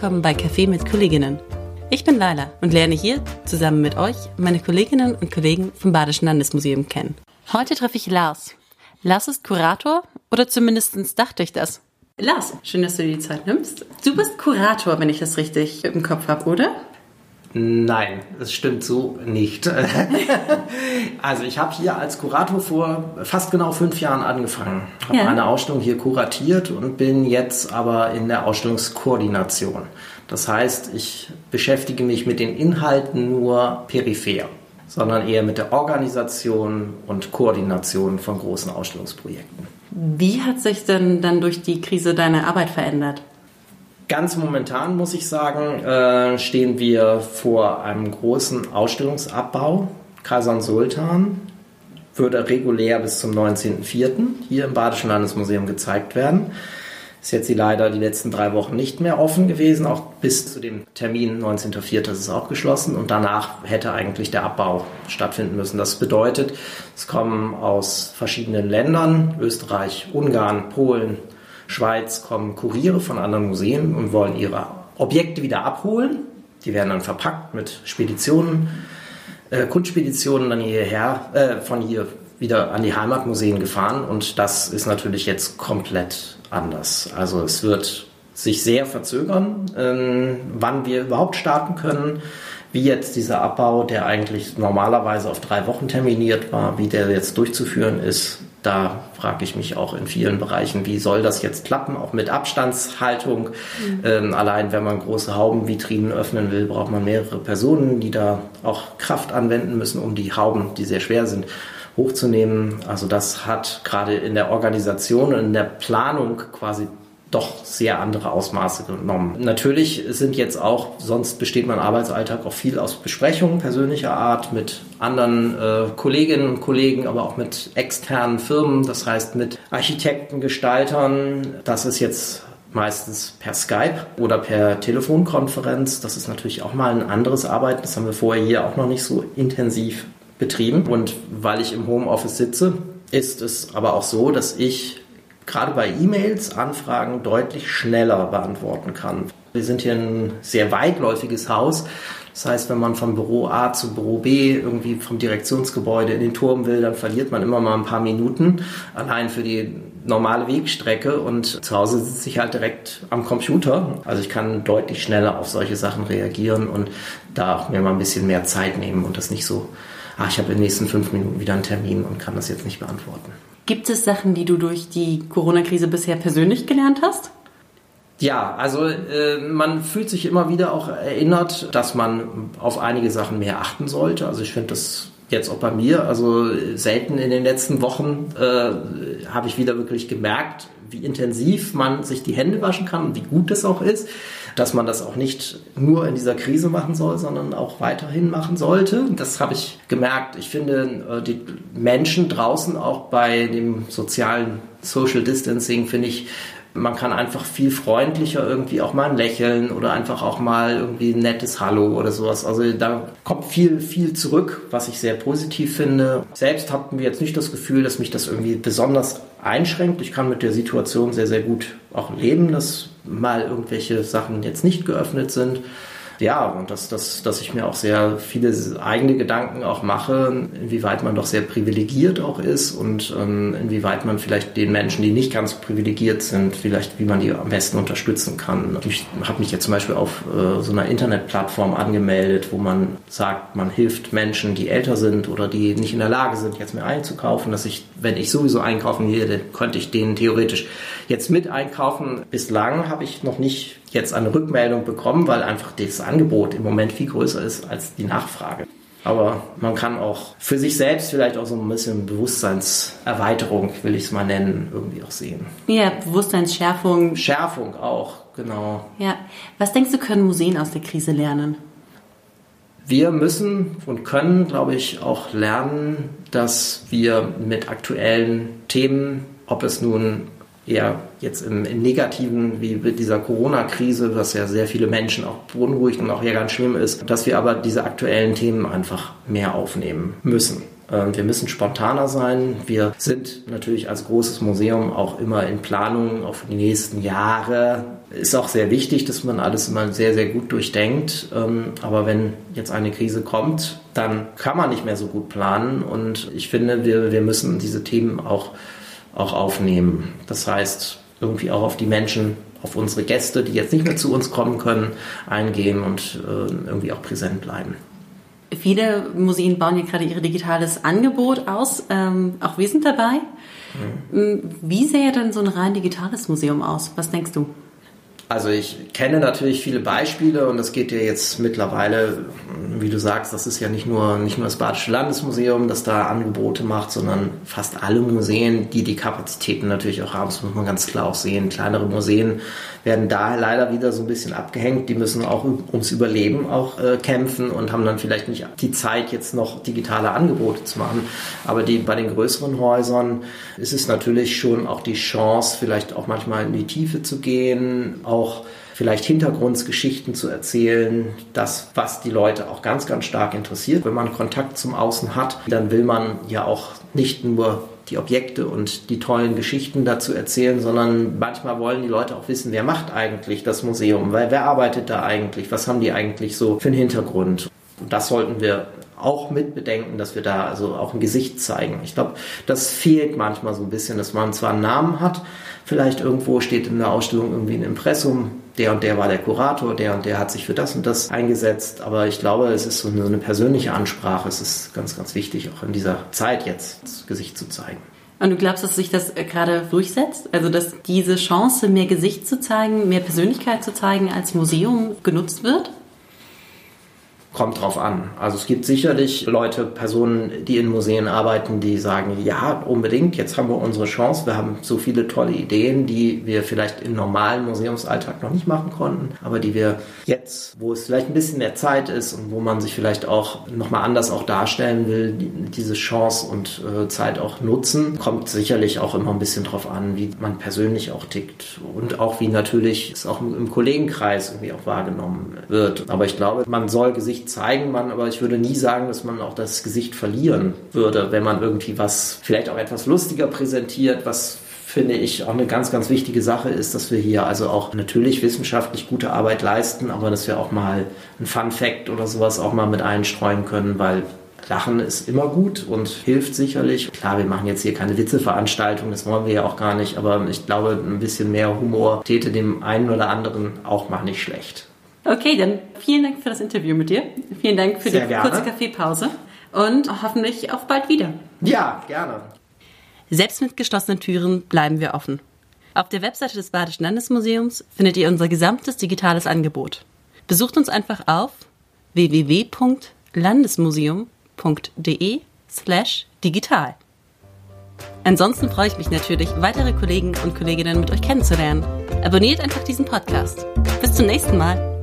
willkommen bei Café mit Kolleginnen. Ich bin Laila und lerne hier zusammen mit euch meine Kolleginnen und Kollegen vom Badischen Landesmuseum kennen. Heute treffe ich Lars. Lars ist Kurator oder zumindest dachte ich das. Lars, schön, dass du dir die Zeit nimmst. Du bist Kurator, wenn ich das richtig im Kopf habe, oder? Nein, das stimmt so nicht. also ich habe hier als Kurator vor fast genau fünf Jahren angefangen. Habe ja. eine Ausstellung hier kuratiert und bin jetzt aber in der Ausstellungskoordination. Das heißt, ich beschäftige mich mit den Inhalten nur peripher, sondern eher mit der Organisation und Koordination von großen Ausstellungsprojekten. Wie hat sich denn dann durch die Krise deine Arbeit verändert? Ganz momentan muss ich sagen, äh, stehen wir vor einem großen Ausstellungsabbau. Kaiser Sultan würde regulär bis zum 19.04. hier im Badischen Landesmuseum gezeigt werden. Ist jetzt leider die letzten drei Wochen nicht mehr offen gewesen. Auch bis zu dem Termin 19.04. ist es auch geschlossen. Und danach hätte eigentlich der Abbau stattfinden müssen. Das bedeutet, es kommen aus verschiedenen Ländern, Österreich, Ungarn, Polen, Schweiz kommen Kuriere von anderen Museen und wollen ihre Objekte wieder abholen. Die werden dann verpackt mit Speditionen, äh, Kunstspeditionen dann hierher, äh, von hier wieder an die Heimatmuseen gefahren und das ist natürlich jetzt komplett anders. Also es wird sich sehr verzögern, äh, wann wir überhaupt starten können, wie jetzt dieser Abbau, der eigentlich normalerweise auf drei Wochen terminiert war, wie der jetzt durchzuführen ist, da frage ich mich auch in vielen Bereichen, wie soll das jetzt klappen, auch mit Abstandshaltung. Mhm. Ähm, allein wenn man große Haubenvitrinen öffnen will, braucht man mehrere Personen, die da auch Kraft anwenden müssen, um die Hauben, die sehr schwer sind, hochzunehmen. Also das hat gerade in der Organisation und in der Planung quasi doch sehr andere Ausmaße genommen. Natürlich sind jetzt auch, sonst besteht mein Arbeitsalltag auch viel aus Besprechungen persönlicher Art mit anderen äh, Kolleginnen und Kollegen, aber auch mit externen Firmen, das heißt mit Architekten, Gestaltern. Das ist jetzt meistens per Skype oder per Telefonkonferenz. Das ist natürlich auch mal ein anderes Arbeiten. Das haben wir vorher hier auch noch nicht so intensiv betrieben. Und weil ich im Homeoffice sitze, ist es aber auch so, dass ich gerade bei E-Mails Anfragen deutlich schneller beantworten kann. Wir sind hier ein sehr weitläufiges Haus. Das heißt, wenn man von Büro A zu Büro B irgendwie vom Direktionsgebäude in den Turm will, dann verliert man immer mal ein paar Minuten allein für die normale Wegstrecke und zu Hause sitze ich halt direkt am Computer. Also ich kann deutlich schneller auf solche Sachen reagieren und da auch mir mal ein bisschen mehr Zeit nehmen und das nicht so, ach, ich habe in den nächsten fünf Minuten wieder einen Termin und kann das jetzt nicht beantworten. Gibt es Sachen, die du durch die Corona-Krise bisher persönlich gelernt hast? Ja, also äh, man fühlt sich immer wieder auch erinnert, dass man auf einige Sachen mehr achten sollte. Also ich finde das jetzt auch bei mir, also selten in den letzten Wochen äh, habe ich wieder wirklich gemerkt, wie intensiv man sich die Hände waschen kann und wie gut das auch ist dass man das auch nicht nur in dieser Krise machen soll, sondern auch weiterhin machen sollte. Das habe ich gemerkt. Ich finde, äh, die Menschen draußen auch bei dem sozialen Social Distancing, finde ich, man kann einfach viel freundlicher irgendwie auch mal Lächeln oder einfach auch mal irgendwie ein nettes Hallo oder sowas. Also da kommt viel, viel zurück, was ich sehr positiv finde. Selbst hatten wir jetzt nicht das Gefühl, dass mich das irgendwie besonders einschränkt. Ich kann mit der Situation sehr, sehr gut auch leben, dass mal irgendwelche Sachen jetzt nicht geöffnet sind ja, und dass, dass, dass ich mir auch sehr viele eigene Gedanken auch mache, inwieweit man doch sehr privilegiert auch ist und ähm, inwieweit man vielleicht den Menschen, die nicht ganz privilegiert sind, vielleicht wie man die am besten unterstützen kann. Ich habe mich jetzt zum Beispiel auf äh, so einer Internetplattform angemeldet, wo man sagt, man hilft Menschen, die älter sind oder die nicht in der Lage sind, jetzt mehr einzukaufen, dass ich, wenn ich sowieso einkaufen gehe, dann könnte ich denen theoretisch jetzt mit einkaufen. Bislang habe ich noch nicht jetzt eine Rückmeldung bekommen, weil einfach das Angebot im Moment viel größer ist als die Nachfrage. Aber man kann auch für sich selbst vielleicht auch so ein bisschen Bewusstseinserweiterung, will ich es mal nennen, irgendwie auch sehen. Ja, Bewusstseinsschärfung. Schärfung auch, genau. Ja. Was denkst du, können Museen aus der Krise lernen? Wir müssen und können, glaube ich, auch lernen, dass wir mit aktuellen Themen, ob es nun eher jetzt im, im Negativen, wie mit dieser Corona-Krise, was ja sehr viele Menschen auch beunruhigt und auch ja ganz schlimm ist, dass wir aber diese aktuellen Themen einfach mehr aufnehmen müssen. Ähm, wir müssen spontaner sein. Wir sind natürlich als großes Museum auch immer in Planungen auf die nächsten Jahre. Ist auch sehr wichtig, dass man alles immer sehr, sehr gut durchdenkt. Ähm, aber wenn jetzt eine Krise kommt, dann kann man nicht mehr so gut planen. Und ich finde, wir, wir müssen diese Themen auch, auch aufnehmen. Das heißt, irgendwie auch auf die Menschen auf unsere Gäste, die jetzt nicht mehr zu uns kommen können, eingehen und äh, irgendwie auch präsent bleiben. Viele Museen bauen ja gerade ihr digitales Angebot aus. Ähm, auch wir sind dabei. Mhm. Wie sähe denn so ein rein digitales Museum aus? Was denkst du? Also ich kenne natürlich viele Beispiele und das geht ja jetzt mittlerweile, wie du sagst, das ist ja nicht nur, nicht nur das Badische Landesmuseum, das da Angebote macht, sondern fast alle Museen, die die Kapazitäten natürlich auch haben. Das muss man ganz klar auch sehen. Kleinere Museen werden da leider wieder so ein bisschen abgehängt. Die müssen auch ums Überleben auch äh, kämpfen und haben dann vielleicht nicht die Zeit, jetzt noch digitale Angebote zu machen. Aber die, bei den größeren Häusern ist es natürlich schon auch die Chance, vielleicht auch manchmal in die Tiefe zu gehen, auch vielleicht Hintergrundgeschichten zu erzählen, das, was die Leute auch ganz, ganz stark interessiert. Wenn man Kontakt zum Außen hat, dann will man ja auch nicht nur die Objekte und die tollen Geschichten dazu erzählen, sondern manchmal wollen die Leute auch wissen, wer macht eigentlich das Museum, weil wer arbeitet da eigentlich, was haben die eigentlich so für einen Hintergrund. Und das sollten wir auch mit bedenken, dass wir da also auch ein Gesicht zeigen. Ich glaube, das fehlt manchmal so ein bisschen, dass man zwar einen Namen hat, vielleicht irgendwo steht in der Ausstellung irgendwie ein Impressum, der und der war der Kurator, der und der hat sich für das und das eingesetzt. Aber ich glaube, es ist so eine, so eine persönliche Ansprache. Es ist ganz, ganz wichtig, auch in dieser Zeit jetzt das Gesicht zu zeigen. Und du glaubst, dass sich das äh, gerade durchsetzt? Also, dass diese Chance, mehr Gesicht zu zeigen, mehr Persönlichkeit zu zeigen, als Museum genutzt wird? Kommt drauf an. Also es gibt sicherlich Leute, Personen, die in Museen arbeiten, die sagen, ja, unbedingt, jetzt haben wir unsere Chance, wir haben so viele tolle Ideen, die wir vielleicht im normalen Museumsalltag noch nicht machen konnten, aber die wir jetzt, wo es vielleicht ein bisschen mehr Zeit ist und wo man sich vielleicht auch nochmal anders auch darstellen will, diese Chance und äh, Zeit auch nutzen. Kommt sicherlich auch immer ein bisschen drauf an, wie man persönlich auch tickt und auch wie natürlich es auch im Kollegenkreis irgendwie auch wahrgenommen wird. Aber ich glaube, man soll Gesicht zeigen man, aber ich würde nie sagen, dass man auch das Gesicht verlieren würde, wenn man irgendwie was vielleicht auch etwas lustiger präsentiert, was finde ich auch eine ganz, ganz wichtige Sache ist, dass wir hier also auch natürlich wissenschaftlich gute Arbeit leisten, aber dass wir auch mal ein Fun Fact oder sowas auch mal mit einstreuen können, weil Lachen ist immer gut und hilft sicherlich. Klar, wir machen jetzt hier keine Witzeveranstaltung, das wollen wir ja auch gar nicht, aber ich glaube, ein bisschen mehr Humor täte dem einen oder anderen auch mal nicht schlecht. Okay, dann vielen Dank für das Interview mit dir. Vielen Dank für Sehr die gerne. kurze Kaffeepause und hoffentlich auch bald wieder. Ja, gerne. Selbst mit geschlossenen Türen bleiben wir offen. Auf der Webseite des Badischen Landesmuseums findet ihr unser gesamtes digitales Angebot. Besucht uns einfach auf www.landesmuseum.de slash digital. Ansonsten freue ich mich natürlich, weitere Kollegen und Kolleginnen mit euch kennenzulernen. Abonniert einfach diesen Podcast. Bis zum nächsten Mal.